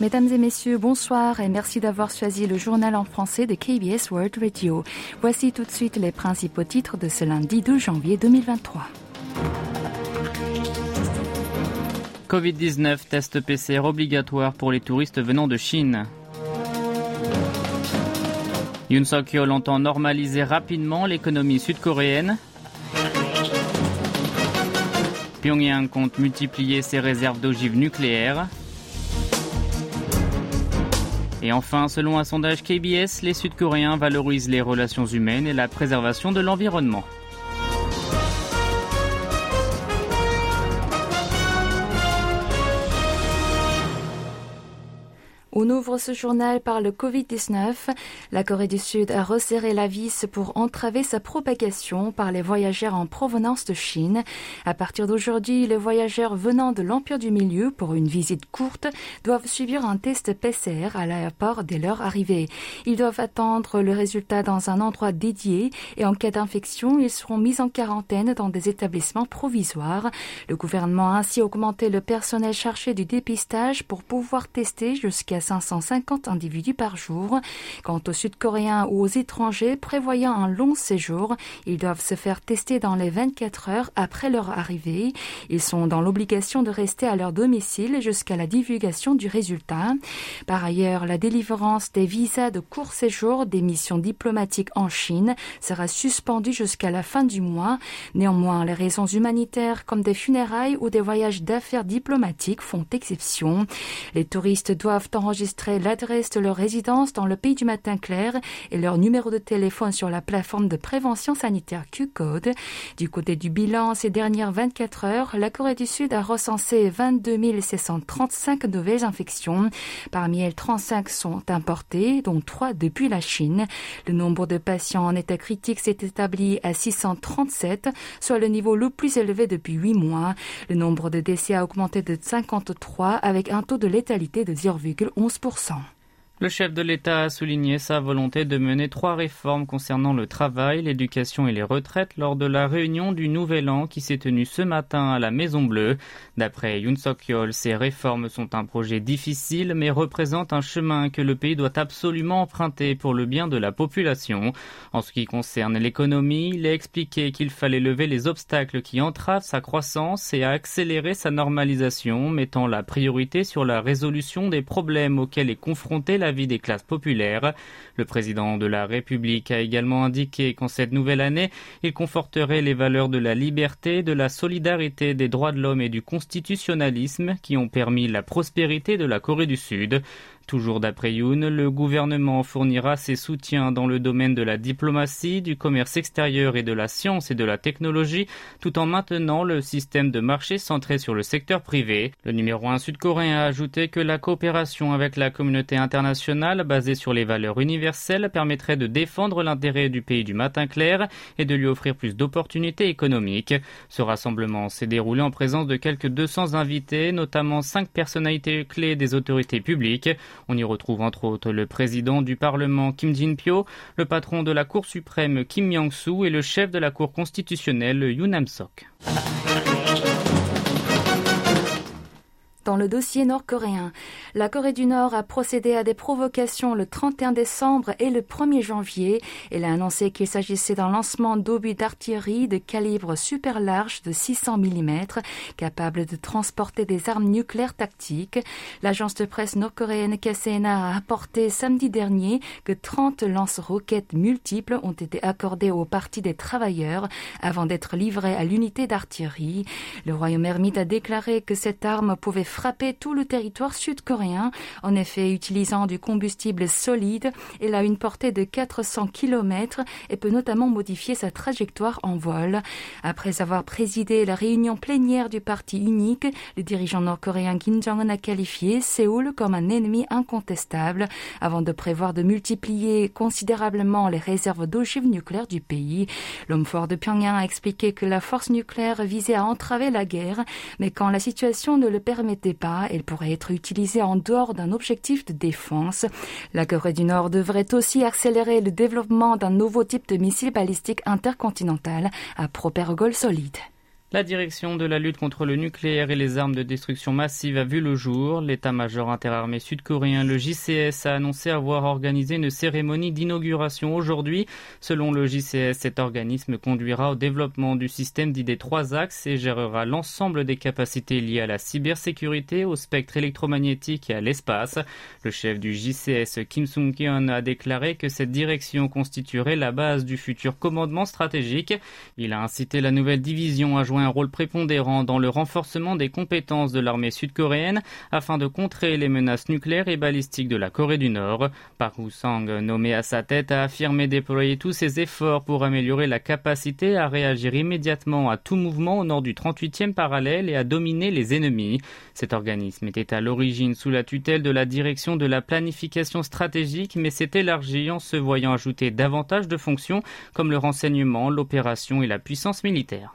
Mesdames et messieurs, bonsoir et merci d'avoir choisi le journal en français de KBS World Radio. Voici tout de suite les principaux titres de ce lundi 2 janvier 2023. Covid-19, test PCR obligatoire pour les touristes venant de Chine. Yoon Suk-yeol entend normaliser rapidement l'économie sud-coréenne. Pyongyang compte multiplier ses réserves d'ogives nucléaires. Et enfin, selon un sondage KBS, les Sud-Coréens valorisent les relations humaines et la préservation de l'environnement. On ouvre ce journal par le Covid-19. La Corée du Sud a resserré la vis pour entraver sa propagation par les voyageurs en provenance de Chine. À partir d'aujourd'hui, les voyageurs venant de l'Empire du Milieu pour une visite courte doivent subir un test PCR à l'aéroport dès leur arrivée. Ils doivent attendre le résultat dans un endroit dédié et en cas d'infection, ils seront mis en quarantaine dans des établissements provisoires. Le gouvernement a ainsi augmenté le personnel chargé du dépistage pour pouvoir tester jusqu'à 550 individus par jour. Quant aux Sud-Coréens ou aux étrangers prévoyant un long séjour, ils doivent se faire tester dans les 24 heures après leur arrivée. Ils sont dans l'obligation de rester à leur domicile jusqu'à la divulgation du résultat. Par ailleurs, la délivrance des visas de court séjour des missions diplomatiques en Chine sera suspendue jusqu'à la fin du mois. Néanmoins, les raisons humanitaires comme des funérailles ou des voyages d'affaires diplomatiques font exception. Les touristes doivent enregistrer enregistrer l'adresse de leur résidence dans le pays du matin clair et leur numéro de téléphone sur la plateforme de prévention sanitaire Q-Code. Du côté du bilan, ces dernières 24 heures, la Corée du Sud a recensé 22 635 nouvelles infections. Parmi elles, 35 sont importées, dont 3 depuis la Chine. Le nombre de patients en état critique s'est établi à 637, soit le niveau le plus élevé depuis 8 mois. Le nombre de décès a augmenté de 53 avec un taux de létalité de 0,11%. 11%. Le chef de l'État a souligné sa volonté de mener trois réformes concernant le travail, l'éducation et les retraites lors de la réunion du Nouvel An qui s'est tenue ce matin à la Maison Bleue. D'après Yoon Suk-yeol, ces réformes sont un projet difficile mais représentent un chemin que le pays doit absolument emprunter pour le bien de la population. En ce qui concerne l'économie, il a expliqué qu'il fallait lever les obstacles qui entravent sa croissance et accélérer sa normalisation, mettant la priorité sur la résolution des problèmes auxquels est confrontée la vie des classes populaires. Le président de la République a également indiqué qu'en cette nouvelle année, il conforterait les valeurs de la liberté, de la solidarité, des droits de l'homme et du constitutionnalisme qui ont permis la prospérité de la Corée du Sud. Toujours d'après Yoon, le gouvernement fournira ses soutiens dans le domaine de la diplomatie, du commerce extérieur et de la science et de la technologie, tout en maintenant le système de marché centré sur le secteur privé. Le numéro 1 sud-coréen a ajouté que la coopération avec la communauté internationale basée sur les valeurs universelles permettrait de défendre l'intérêt du pays du matin clair et de lui offrir plus d'opportunités économiques. Ce rassemblement s'est déroulé en présence de quelques 200 invités, notamment cinq personnalités clés des autorités publiques. On y retrouve entre autres le président du Parlement Kim Jin-pyo, le patron de la Cour suprême Kim Myung-soo et le chef de la Cour constitutionnelle Yoon Nam-sok. Dans le dossier nord-coréen, la Corée du Nord a procédé à des provocations le 31 décembre et le 1er janvier. Elle a annoncé qu'il s'agissait d'un lancement d'obus d'artillerie de calibre super large de 600 mm, capable de transporter des armes nucléaires tactiques. L'agence de presse nord-coréenne KCNA a apporté samedi dernier que 30 lance-roquettes multiples ont été accordées au Parti des travailleurs avant d'être livrées à l'unité d'artillerie. Le royaume ermite a déclaré que cette arme pouvait frapper tout le territoire sud-coréen. En effet, utilisant du combustible solide, elle a une portée de 400 km et peut notamment modifier sa trajectoire en vol. Après avoir présidé la réunion plénière du parti unique, le dirigeant nord-coréen Kim Jong-un a qualifié Séoul comme un ennemi incontestable avant de prévoir de multiplier considérablement les réserves d'ogives nucléaires du pays. L'homme fort de Pyongyang a expliqué que la force nucléaire visait à entraver la guerre, mais quand la situation ne le permettait pas, elle pourrait être utilisée en dehors d'un objectif de défense. La Corée du Nord devrait aussi accélérer le développement d'un nouveau type de missile balistique intercontinental à propergol solide. La direction de la lutte contre le nucléaire et les armes de destruction massive a vu le jour. L'état-major interarmé sud-coréen, le JCS, a annoncé avoir organisé une cérémonie d'inauguration aujourd'hui. Selon le JCS, cet organisme conduira au développement du système dit des trois axes et gérera l'ensemble des capacités liées à la cybersécurité, au spectre électromagnétique et à l'espace. Le chef du JCS, Kim Sung-kyun, a déclaré que cette direction constituerait la base du futur commandement stratégique. Il a incité la nouvelle division à jouer un rôle prépondérant dans le renforcement des compétences de l'armée sud-coréenne afin de contrer les menaces nucléaires et balistiques de la Corée du Nord. Park Woo-sang, nommé à sa tête, a affirmé déployer tous ses efforts pour améliorer la capacité à réagir immédiatement à tout mouvement au nord du 38e parallèle et à dominer les ennemis. Cet organisme était à l'origine sous la tutelle de la direction de la planification stratégique mais s'est élargi en se voyant ajouter davantage de fonctions comme le renseignement, l'opération et la puissance militaire.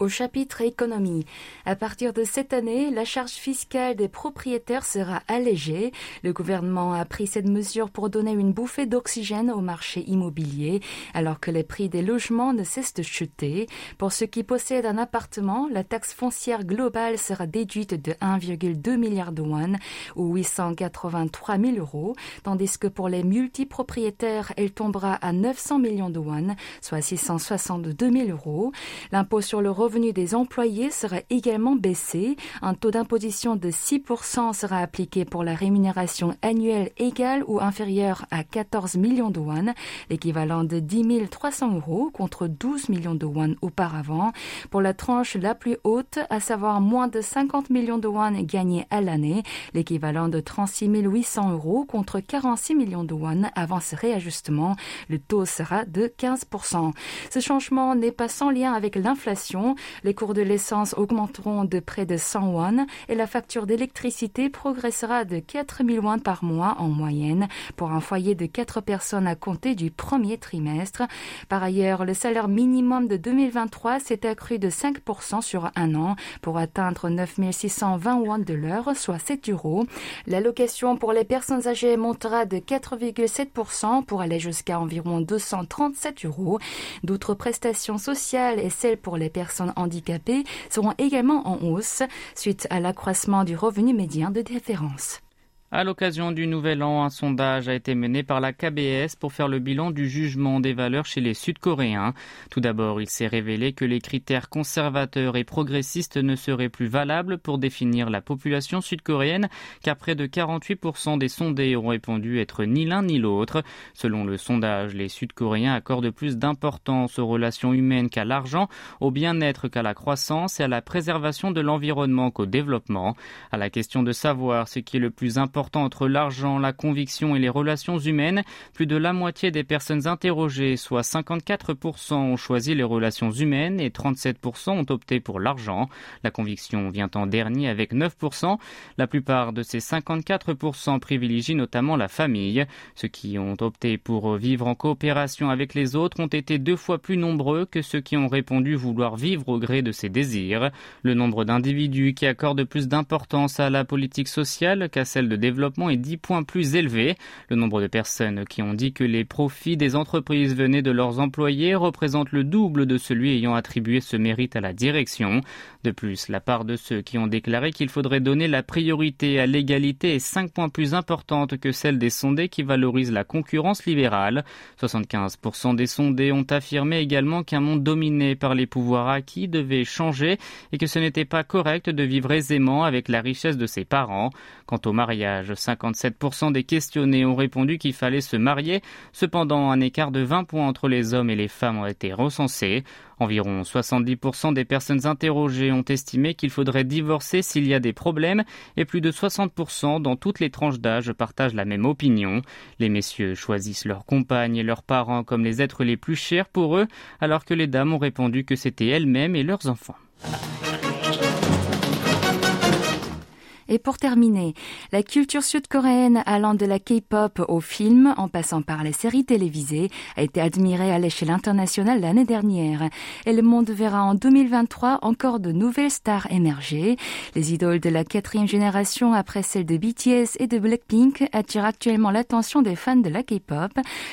au chapitre économie. À partir de cette année, la charge fiscale des propriétaires sera allégée. Le gouvernement a pris cette mesure pour donner une bouffée d'oxygène au marché immobilier, alors que les prix des logements ne cessent de chuter. Pour ceux qui possèdent un appartement, la taxe foncière globale sera déduite de 1,2 milliard de won ou 883 000 euros, tandis que pour les multipropriétaires, elle tombera à 900 millions de won, soit 662 000 euros. L'impôt sur le revenu des employés sera également baissé. Un taux d'imposition de 6% sera appliqué pour la rémunération annuelle égale ou inférieure à 14 millions de won, l'équivalent de 10 300 euros contre 12 millions de won auparavant. Pour la tranche la plus haute, à savoir moins de 50 millions de won gagnés à l'année, l'équivalent de 36 800 euros contre 46 millions de won avant ce réajustement, le taux sera de 15%. Ce changement n'est pas sans lien avec l'inflation. Les cours de l'essence augmenteront de près de 100 won et la facture d'électricité progressera de 4 000 won par mois en moyenne pour un foyer de 4 personnes à compter du premier trimestre. Par ailleurs, le salaire minimum de 2023 s'est accru de 5% sur un an pour atteindre 9 620 won de l'heure, soit 7 euros. L'allocation pour les personnes âgées montera de 4,7% pour aller jusqu'à environ 237 euros. D'autres prestations sociales et celles pour les personnes handicapés seront également en hausse suite à l'accroissement du revenu médian de référence. À l'occasion du Nouvel An, un sondage a été mené par la KBS pour faire le bilan du jugement des valeurs chez les Sud-Coréens. Tout d'abord, il s'est révélé que les critères conservateurs et progressistes ne seraient plus valables pour définir la population sud-coréenne, car près de 48% des sondés ont répondu être ni l'un ni l'autre. Selon le sondage, les Sud-Coréens accordent plus d'importance aux relations humaines qu'à l'argent, au bien-être qu'à la croissance et à la préservation de l'environnement qu'au développement. À la question de savoir ce qui est le plus important entre l'argent, la conviction et les relations humaines, plus de la moitié des personnes interrogées, soit 54%, ont choisi les relations humaines et 37% ont opté pour l'argent. La conviction vient en dernier avec 9%. La plupart de ces 54% privilégient notamment la famille. Ceux qui ont opté pour vivre en coopération avec les autres ont été deux fois plus nombreux que ceux qui ont répondu vouloir vivre au gré de ses désirs. Le nombre d'individus qui accordent plus d'importance à la politique sociale qu'à celle de développement est 10 points plus élevé. Le nombre de personnes qui ont dit que les profits des entreprises venaient de leurs employés représente le double de celui ayant attribué ce mérite à la direction. De plus, la part de ceux qui ont déclaré qu'il faudrait donner la priorité à l'égalité est 5 points plus importante que celle des sondés qui valorisent la concurrence libérale. 75% des sondés ont affirmé également qu'un monde dominé par les pouvoirs acquis devait changer et que ce n'était pas correct de vivre aisément avec la richesse de ses parents. Quant au mariage, 57% des questionnés ont répondu qu'il fallait se marier. Cependant, un écart de 20 points entre les hommes et les femmes ont été recensés. Environ 70% des personnes interrogées ont estimé qu'il faudrait divorcer s'il y a des problèmes et plus de 60% dans toutes les tranches d'âge partagent la même opinion. Les messieurs choisissent leurs compagnes et leurs parents comme les êtres les plus chers pour eux, alors que les dames ont répondu que c'était elles-mêmes et leurs enfants. Et pour terminer, la culture sud-coréenne allant de la K-pop au film, en passant par les séries télévisées, a été admirée à l'échelle internationale l'année dernière. Et le monde verra en 2023 encore de nouvelles stars émerger. Les idoles de la quatrième génération après celles de BTS et de Blackpink attirent actuellement l'attention des fans de la K-pop.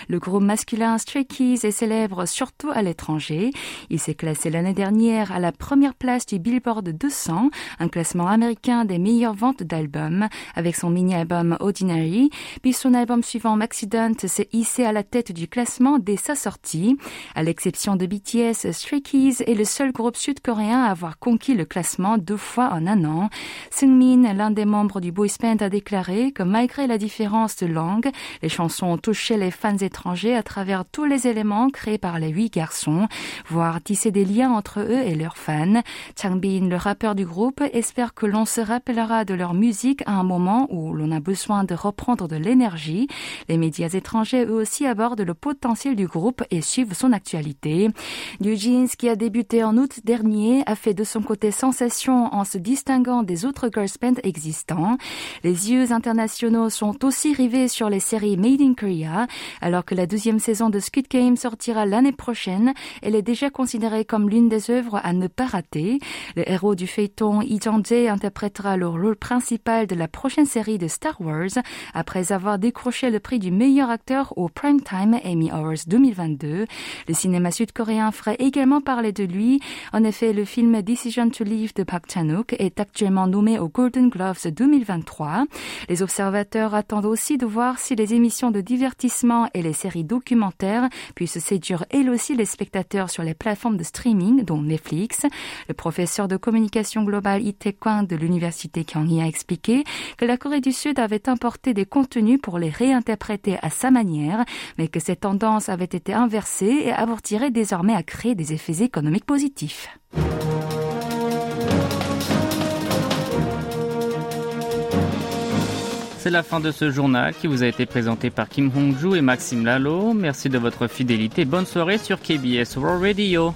Le groupe masculin Stray Kids est célèbre surtout à l'étranger. Il s'est classé l'année dernière à la première place du Billboard 200, un classement américain des meilleures ventes d'albums, avec son mini-album Ordinary. Puis son album suivant, Maxident, s'est hissé à la tête du classement dès sa sortie. À l'exception de BTS, Stray Kids est le seul groupe sud-coréen à avoir conquis le classement deux fois en un an. Seungmin, l'un des membres du boys band, a déclaré que malgré la différence de langue, les chansons ont touché les fans étrangers à travers tous les éléments créés par les huit garçons, voire tisser des liens entre eux et leurs fans. Changbin, le rappeur du groupe, espère que l'on se rappellera de leur musique à un moment où l'on a besoin de reprendre de l'énergie. Les médias étrangers, eux aussi, abordent le potentiel du groupe et suivent son actualité. New Jeans, qui a débuté en août dernier, a fait de son côté sensation en se distinguant des autres girls bands existants. Les yeux internationaux sont aussi rivés sur les séries Made in Korea, alors que la deuxième saison de Squid Game sortira l'année prochaine. Elle est déjà considérée comme l'une des œuvres à ne pas rater. Le héros du feuilleton Lee Jang-jae interprétera le rôle principal de la prochaine série de Star Wars après avoir décroché le prix du meilleur acteur au Primetime Emmy Awards 2022. Le cinéma sud-coréen ferait également parler de lui. En effet, le film Decision to Leave de Park Chan-wook est actuellement nommé aux Golden Gloves 2023. Les observateurs attendent aussi de voir si les émissions de divertissement et les séries documentaires puissent séduire elles aussi les spectateurs sur les plateformes de streaming, dont Netflix. Le professeur de communication globale Kwang de l'université A expliqué que la Corée du Sud avait importé des contenus pour les réinterpréter à sa manière, mais que cette tendance avait été inversée et abortirait désormais à créer des effets économiques positifs. C'est la fin de ce journal qui vous a été présenté par Kim Hong-ju et Maxime Lalo. Merci de votre fidélité. Bonne soirée sur KBS World Radio.